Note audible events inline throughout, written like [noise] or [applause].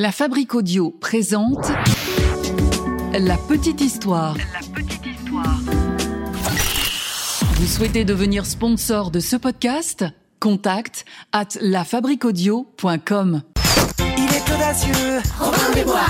La Fabrique Audio présente La Petite Histoire. La Petite Histoire. Vous souhaitez devenir sponsor de ce podcast? Contact at lafabriquaudio.com. Il est audacieux, Robin des Bois.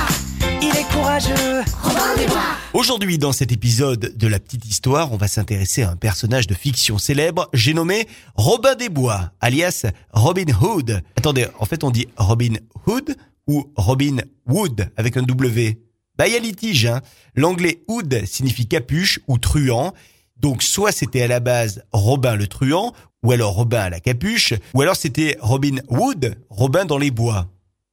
Il est courageux, Robin des Bois. Aujourd'hui, dans cet épisode de La Petite Histoire, on va s'intéresser à un personnage de fiction célèbre, j'ai nommé Robin des Bois, alias Robin Hood. Attendez, en fait on dit Robin Hood ou Robin Wood avec un W Bah il y a litige, hein. L'anglais Hood signifie capuche ou truand. Donc soit c'était à la base Robin le truand, ou alors Robin à la capuche, ou alors c'était Robin Wood, Robin dans les bois.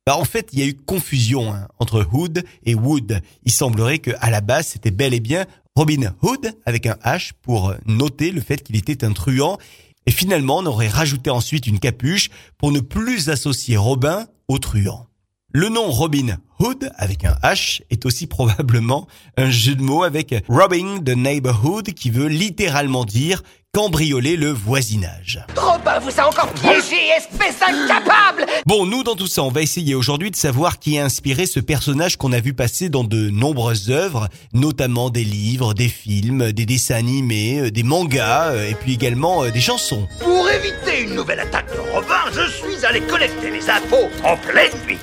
Bah en fait, il y a eu confusion hein, entre Hood et Wood. Il semblerait que à la base, c'était bel et bien Robin Hood avec un H pour noter le fait qu'il était un truand. Et finalement, on aurait rajouté ensuite une capuche pour ne plus associer Robin au truand. Le nom Robin Hood avec un H est aussi probablement un jeu de mots avec robbing the neighborhood qui veut littéralement dire cambrioler le voisinage. Robin vous a encore piégé, espèce incapable Bon, nous dans tout ça, on va essayer aujourd'hui de savoir qui a inspiré ce personnage qu'on a vu passer dans de nombreuses œuvres, notamment des livres, des films, des dessins animés, euh, des mangas euh, et puis également euh, des chansons. Pour éviter une nouvelle attaque de Robin, je suis allé collecter les infos en pleine nuit.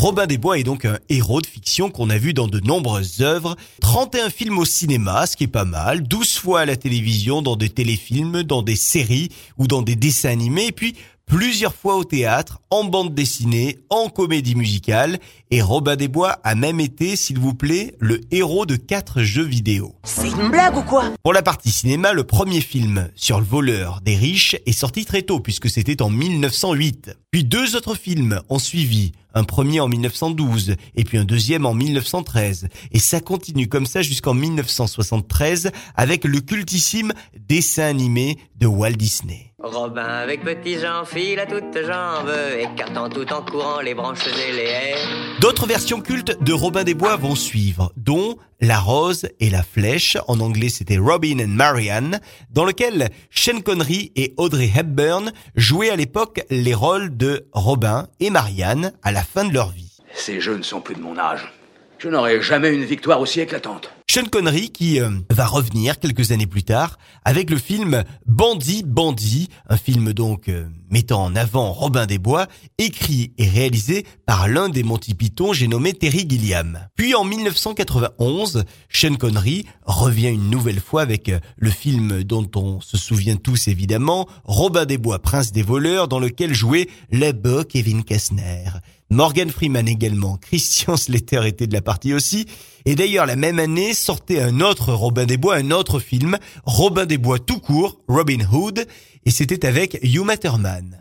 Robin des Bois est donc un héros de fiction qu'on a vu dans de nombreuses œuvres, 31 films au cinéma, ce qui est pas mal, 12 fois à la télévision, dans des téléfilms, dans des séries ou dans des dessins animés, et puis plusieurs fois au théâtre, en bande dessinée, en comédie musicale, et Robin des Bois a même été, s'il vous plaît, le héros de quatre jeux vidéo. C'est une blague ou quoi? Pour la partie cinéma, le premier film sur le voleur des riches est sorti très tôt puisque c'était en 1908. Puis deux autres films ont suivi, un premier en 1912 et puis un deuxième en 1913. Et ça continue comme ça jusqu'en 1973 avec le cultissime dessin animé de Walt Disney. Robin avec petit Jean file à toutes jambes, écartant tout en courant les branches et les haies. D'autres versions cultes de Robin des Bois vont suivre, dont La Rose et la Flèche, en anglais c'était Robin and Marianne, dans lequel Sean Connery et Audrey Hepburn jouaient à l'époque les rôles de Robin et Marianne à la fin de leur vie. Ces jeux ne sont plus de mon âge. Je n'aurai jamais une victoire aussi éclatante. Sean Connery qui euh, va revenir quelques années plus tard avec le film Bandit Bandit, un film donc euh, mettant en avant Robin des Bois, écrit et réalisé par l'un des Monty Python, j'ai nommé Terry Gilliam. Puis en 1991, Sean Connery revient une nouvelle fois avec euh, le film dont on se souvient tous évidemment, Robin des Bois, Prince des voleurs, dans lequel jouait le beau Kevin Costner. Morgan Freeman également, [laughs] Christian Slater était de la partie aussi, et d'ailleurs la même année sortait un autre Robin des Bois, un autre film, Robin des Bois tout court, Robin Hood, et c'était avec Hugh Thurman.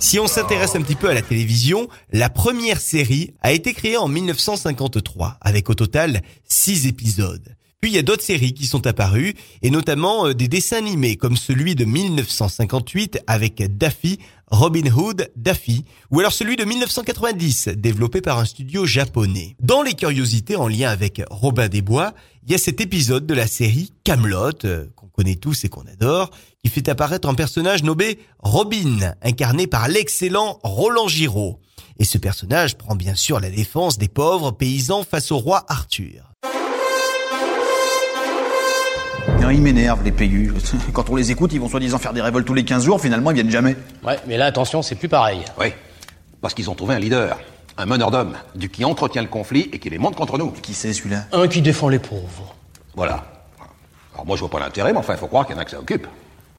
Si on s'intéresse un petit peu à la télévision, la première série a été créée en 1953, avec au total 6 épisodes. Puis il y a d'autres séries qui sont apparues, et notamment euh, des dessins animés comme celui de 1958 avec Daffy, Robin Hood, Daffy, ou alors celui de 1990 développé par un studio japonais. Dans les curiosités en lien avec Robin des Bois, il y a cet épisode de la série Camelot euh, qu'on connaît tous et qu'on adore, qui fait apparaître un personnage nommé Robin, incarné par l'excellent Roland Giraud. Et ce personnage prend bien sûr la défense des pauvres paysans face au roi Arthur. Non, ils m'énervent, les payus. [laughs] Quand on les écoute, ils vont soi-disant faire des révoltes tous les 15 jours, finalement, ils viennent jamais. Ouais, mais là, attention, c'est plus pareil. Oui, parce qu'ils ont trouvé un leader, un meneur d'hommes, du qui entretient le conflit et qui les monte contre nous. Qui c'est, celui-là? Un qui défend les pauvres. Voilà. Alors moi, je vois pas l'intérêt, mais enfin, il faut croire qu'il y en a que ça occupe.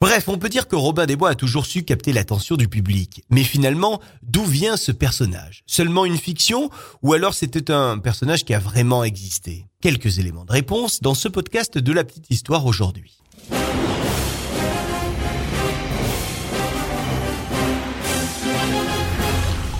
Bref, on peut dire que Robin des Bois a toujours su capter l'attention du public. Mais finalement, d'où vient ce personnage? Seulement une fiction? Ou alors c'était un personnage qui a vraiment existé? Quelques éléments de réponse dans ce podcast de la petite histoire aujourd'hui.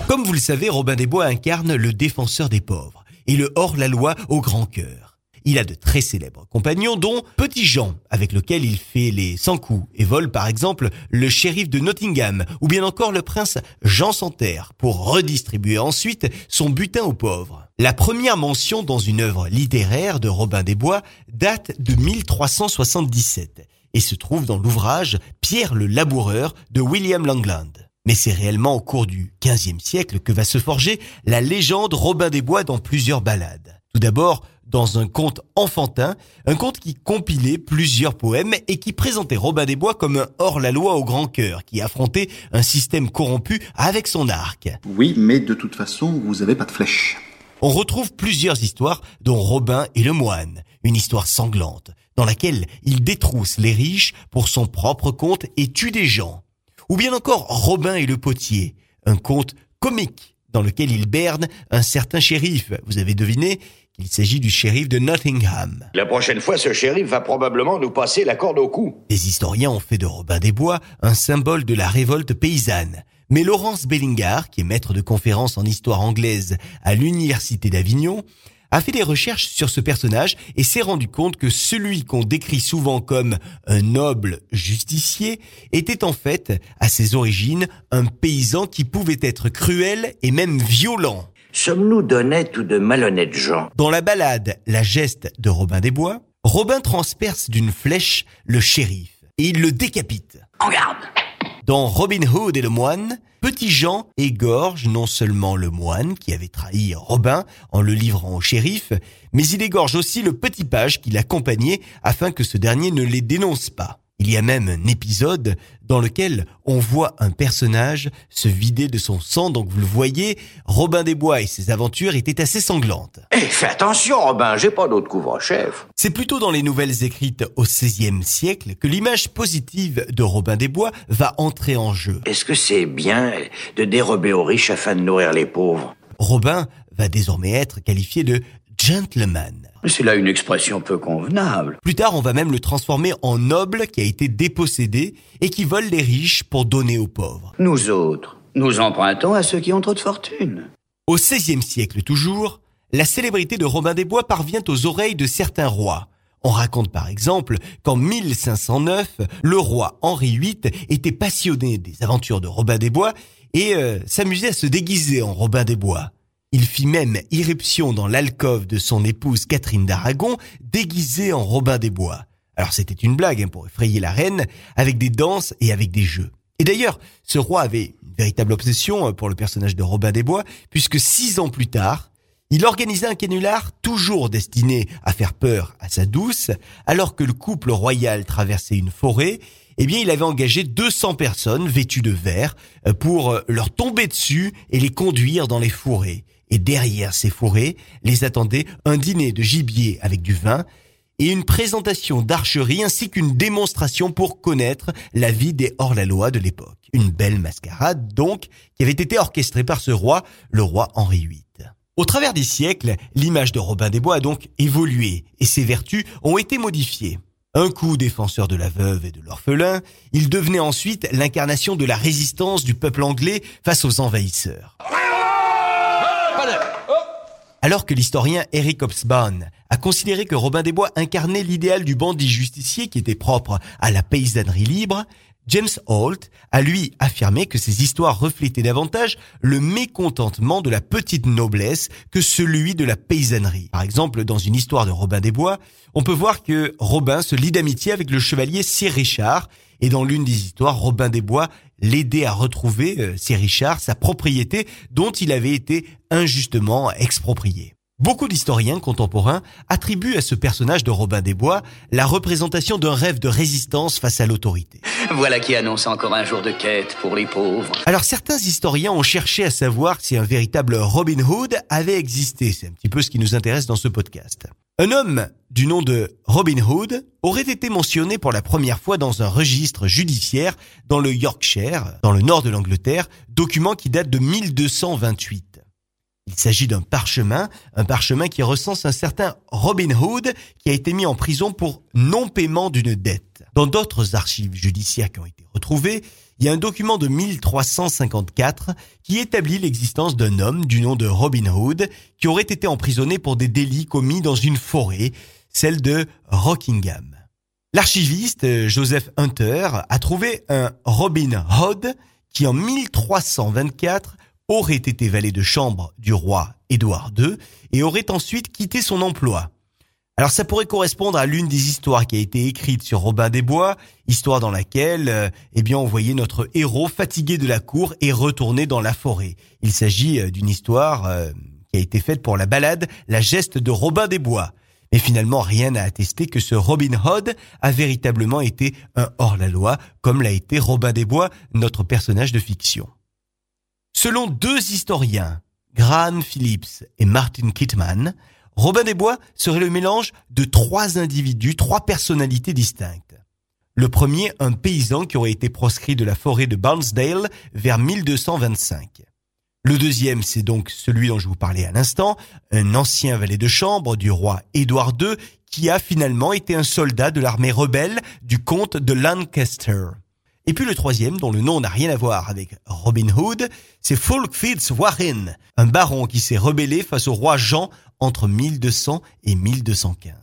Comme vous le savez, Robin des Bois incarne le défenseur des pauvres et le hors-la-loi au grand cœur. Il a de très célèbres compagnons, dont Petit Jean, avec lequel il fait les 100 coups et vole par exemple le shérif de Nottingham, ou bien encore le prince Jean Santerre, pour redistribuer ensuite son butin aux pauvres. La première mention dans une œuvre littéraire de Robin des Bois date de 1377 et se trouve dans l'ouvrage Pierre le laboureur de William Langland. Mais c'est réellement au cours du XVe siècle que va se forger la légende Robin des Bois dans plusieurs ballades. Tout d'abord, dans un conte enfantin, un conte qui compilait plusieurs poèmes et qui présentait Robin des Bois comme un hors-la-loi au grand cœur, qui affrontait un système corrompu avec son arc. Oui, mais de toute façon, vous avez pas de flèche. On retrouve plusieurs histoires, dont Robin et le moine, une histoire sanglante, dans laquelle il détrousse les riches pour son propre compte et tue des gens. Ou bien encore Robin et le potier, un conte comique dans lequel il berne un certain shérif. Vous avez deviné qu'il s'agit du shérif de Nottingham. La prochaine fois, ce shérif va probablement nous passer la corde au cou. Les historiens ont fait de Robin des Bois un symbole de la révolte paysanne. Mais Laurence Bellingar, qui est maître de conférences en histoire anglaise à l'université d'Avignon, a fait des recherches sur ce personnage et s'est rendu compte que celui qu'on décrit souvent comme un noble justicier était en fait, à ses origines, un paysan qui pouvait être cruel et même violent. Sommes-nous d'honnêtes ou de malhonnêtes gens Dans la ballade La geste de Robin des Bois, Robin transperce d'une flèche le shérif et il le décapite. En garde Dans Robin Hood et le moine, Petit Jean égorge non seulement le moine qui avait trahi Robin en le livrant au shérif, mais il égorge aussi le petit page qui l'accompagnait afin que ce dernier ne les dénonce pas. Il y a même un épisode dans lequel on voit un personnage se vider de son sang, donc vous le voyez, Robin des Bois et ses aventures étaient assez sanglantes. Eh, fais attention, Robin, j'ai pas d'autre couvre-chef. C'est plutôt dans les nouvelles écrites au XVIe siècle que l'image positive de Robin des Bois va entrer en jeu. Est-ce que c'est bien de dérober aux riches afin de nourrir les pauvres? Robin va désormais être qualifié de gentleman. C'est là une expression peu convenable. Plus tard, on va même le transformer en noble qui a été dépossédé et qui vole les riches pour donner aux pauvres. Nous autres, nous empruntons à ceux qui ont trop de fortune. Au XVIe siècle toujours, la célébrité de Robin des Bois parvient aux oreilles de certains rois. On raconte par exemple qu'en 1509, le roi Henri VIII était passionné des aventures de Robin des Bois et euh, s'amusait à se déguiser en Robin des Bois. Il fit même irruption dans l'alcôve de son épouse Catherine d'Aragon, déguisée en Robin des Bois. Alors c'était une blague hein, pour effrayer la reine, avec des danses et avec des jeux. Et d'ailleurs, ce roi avait une véritable obsession euh, pour le personnage de Robin des Bois, puisque six ans plus tard, il organisa un canular toujours destiné à faire peur à sa douce, alors que le couple royal traversait une forêt, eh bien il avait engagé 200 personnes vêtues de vert euh, pour euh, leur tomber dessus et les conduire dans les forêts. Et derrière ces forêts, les attendait un dîner de gibier avec du vin et une présentation d'archerie ainsi qu'une démonstration pour connaître la vie des hors-la-loi de l'époque. Une belle mascarade donc qui avait été orchestrée par ce roi, le roi Henri VIII. Au travers des siècles, l'image de Robin des Bois a donc évolué et ses vertus ont été modifiées. Un coup défenseur de la veuve et de l'orphelin, il devenait ensuite l'incarnation de la résistance du peuple anglais face aux envahisseurs. Alors que l'historien Eric Hobsbawm a considéré que Robin des Bois incarnait l'idéal du bandit justicier qui était propre à la paysannerie libre, James Holt a lui affirmé que ces histoires reflétaient davantage le mécontentement de la petite noblesse que celui de la paysannerie. Par exemple, dans une histoire de Robin des Bois, on peut voir que Robin se lie d'amitié avec le chevalier Sir Richard, et dans l'une des histoires, Robin des Bois l'aidait à retrouver, euh, Sir Richard, sa propriété dont il avait été injustement exproprié. Beaucoup d'historiens contemporains attribuent à ce personnage de Robin des Bois la représentation d'un rêve de résistance face à l'autorité. Voilà qui annonce encore un jour de quête pour les pauvres. Alors certains historiens ont cherché à savoir si un véritable Robin Hood avait existé. C'est un petit peu ce qui nous intéresse dans ce podcast. Un homme du nom de Robin Hood aurait été mentionné pour la première fois dans un registre judiciaire dans le Yorkshire, dans le nord de l'Angleterre, document qui date de 1228. Il s'agit d'un parchemin, un parchemin qui recense un certain Robin Hood qui a été mis en prison pour non-paiement d'une dette. Dans d'autres archives judiciaires qui ont été retrouvées, il y a un document de 1354 qui établit l'existence d'un homme du nom de Robin Hood qui aurait été emprisonné pour des délits commis dans une forêt, celle de Rockingham. L'archiviste euh, Joseph Hunter a trouvé un Robin Hood qui en 1324 aurait été valet de chambre du roi Édouard II et aurait ensuite quitté son emploi. Alors ça pourrait correspondre à l'une des histoires qui a été écrite sur Robin des Bois, histoire dans laquelle euh, eh bien on voyait notre héros fatigué de la cour et retourné dans la forêt. Il s'agit euh, d'une histoire euh, qui a été faite pour la balade La geste de Robin des Bois. Mais finalement, rien n'a attesté que ce Robin Hood a véritablement été un hors-la-loi, comme l'a été Robin des Bois, notre personnage de fiction. Selon deux historiens, Graham Phillips et Martin Kittman, Robin des Bois serait le mélange de trois individus, trois personnalités distinctes. Le premier, un paysan qui aurait été proscrit de la forêt de Barnsdale vers 1225. Le deuxième, c'est donc celui dont je vous parlais à l'instant, un ancien valet de chambre du roi Édouard II qui a finalement été un soldat de l'armée rebelle du comte de Lancaster. Et puis le troisième, dont le nom n'a rien à voir avec Robin Hood, c'est Fulk Warren, un baron qui s'est rebellé face au roi Jean entre 1200 et 1215.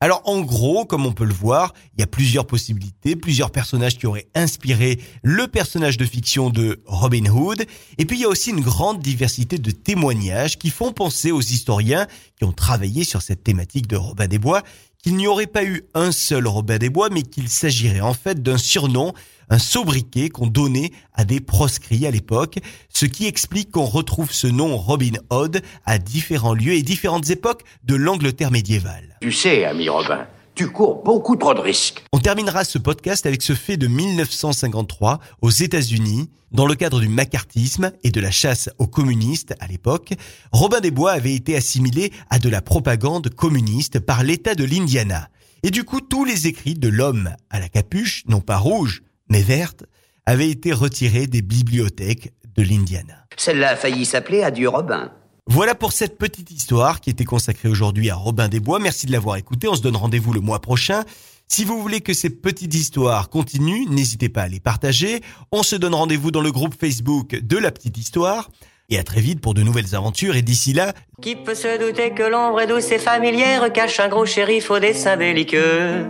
Alors en gros, comme on peut le voir, il y a plusieurs possibilités, plusieurs personnages qui auraient inspiré le personnage de fiction de Robin Hood, et puis il y a aussi une grande diversité de témoignages qui font penser aux historiens qui ont travaillé sur cette thématique de Robin des Bois qu'il n'y aurait pas eu un seul Robin des Bois, mais qu'il s'agirait en fait d'un surnom, un sobriquet qu'on donnait à des proscrits à l'époque, ce qui explique qu'on retrouve ce nom Robin Hood à différents lieux et différentes époques de l'Angleterre médiévale. Tu sais, ami Robin, tu cours beaucoup trop de risques. On terminera ce podcast avec ce fait de 1953 aux États-Unis. Dans le cadre du macartisme et de la chasse aux communistes à l'époque, Robin des Bois avait été assimilé à de la propagande communiste par l'État de l'Indiana. Et du coup, tous les écrits de l'homme à la capuche, non pas rouge, mais verte, avaient été retirés des bibliothèques de l'Indiana. Celle-là a failli s'appeler Adieu Robin. Voilà pour cette petite histoire qui était consacrée aujourd'hui à Robin des Bois. Merci de l'avoir écouté. On se donne rendez-vous le mois prochain. Si vous voulez que ces petites histoires continuent, n'hésitez pas à les partager. On se donne rendez-vous dans le groupe Facebook de la petite histoire. Et à très vite pour de nouvelles aventures. Et d'ici là... Qui peut se douter que l'ombre est douce et familière cache un gros shérif au dessin belliqueux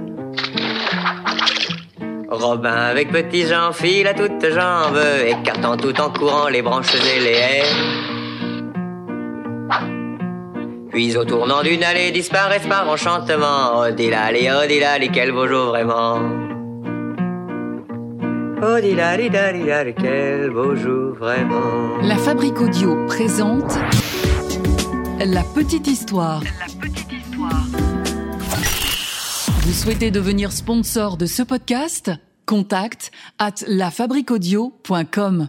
Robin avec petits gens file à toutes jambes, écartant tout en courant les branches et les haies. Puis au tournant d'une allée disparaissent par enchantement. Oh dilali, oh quel beau jour vraiment. Oh dilali, dilali, quel beau jour vraiment. La Fabrique Audio présente La Petite Histoire. La Petite Histoire. Vous souhaitez devenir sponsor de ce podcast? Contact at lafabriquaudio.com